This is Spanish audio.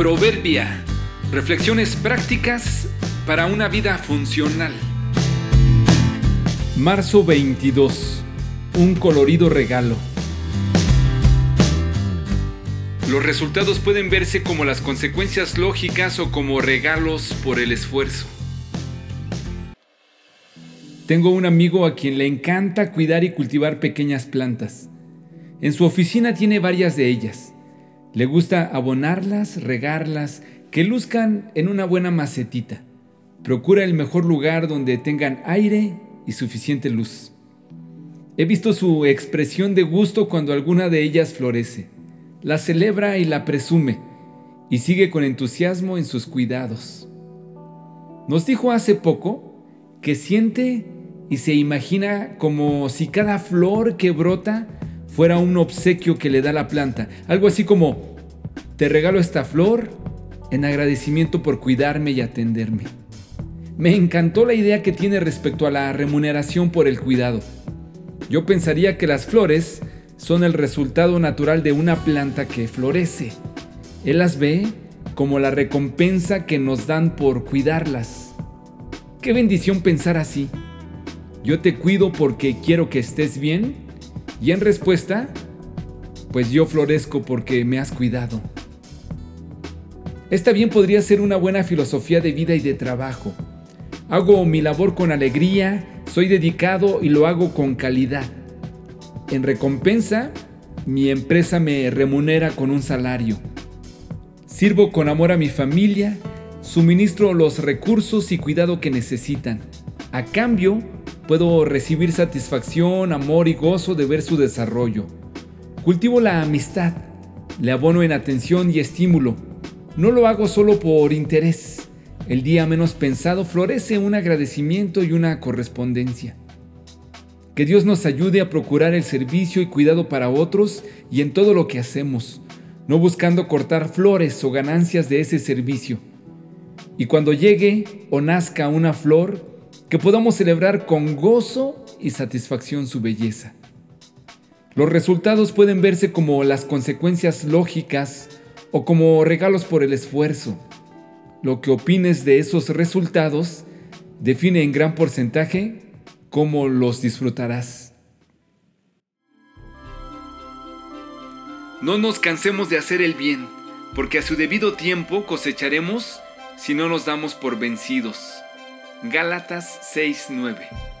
Proverbia. Reflexiones prácticas para una vida funcional. Marzo 22. Un colorido regalo. Los resultados pueden verse como las consecuencias lógicas o como regalos por el esfuerzo. Tengo un amigo a quien le encanta cuidar y cultivar pequeñas plantas. En su oficina tiene varias de ellas. Le gusta abonarlas, regarlas, que luzcan en una buena macetita. Procura el mejor lugar donde tengan aire y suficiente luz. He visto su expresión de gusto cuando alguna de ellas florece. La celebra y la presume y sigue con entusiasmo en sus cuidados. Nos dijo hace poco que siente y se imagina como si cada flor que brota fuera un obsequio que le da la planta. Algo así como, te regalo esta flor en agradecimiento por cuidarme y atenderme. Me encantó la idea que tiene respecto a la remuneración por el cuidado. Yo pensaría que las flores son el resultado natural de una planta que florece. Él las ve como la recompensa que nos dan por cuidarlas. Qué bendición pensar así. Yo te cuido porque quiero que estés bien y en respuesta, pues yo florezco porque me has cuidado. Esta bien podría ser una buena filosofía de vida y de trabajo. Hago mi labor con alegría, soy dedicado y lo hago con calidad. En recompensa, mi empresa me remunera con un salario. Sirvo con amor a mi familia, suministro los recursos y cuidado que necesitan. A cambio, Puedo recibir satisfacción, amor y gozo de ver su desarrollo. Cultivo la amistad, le abono en atención y estímulo. No lo hago solo por interés. El día menos pensado florece un agradecimiento y una correspondencia. Que Dios nos ayude a procurar el servicio y cuidado para otros y en todo lo que hacemos, no buscando cortar flores o ganancias de ese servicio. Y cuando llegue o nazca una flor, que podamos celebrar con gozo y satisfacción su belleza. Los resultados pueden verse como las consecuencias lógicas o como regalos por el esfuerzo. Lo que opines de esos resultados define en gran porcentaje cómo los disfrutarás. No nos cansemos de hacer el bien, porque a su debido tiempo cosecharemos si no nos damos por vencidos. Gálatas 6:9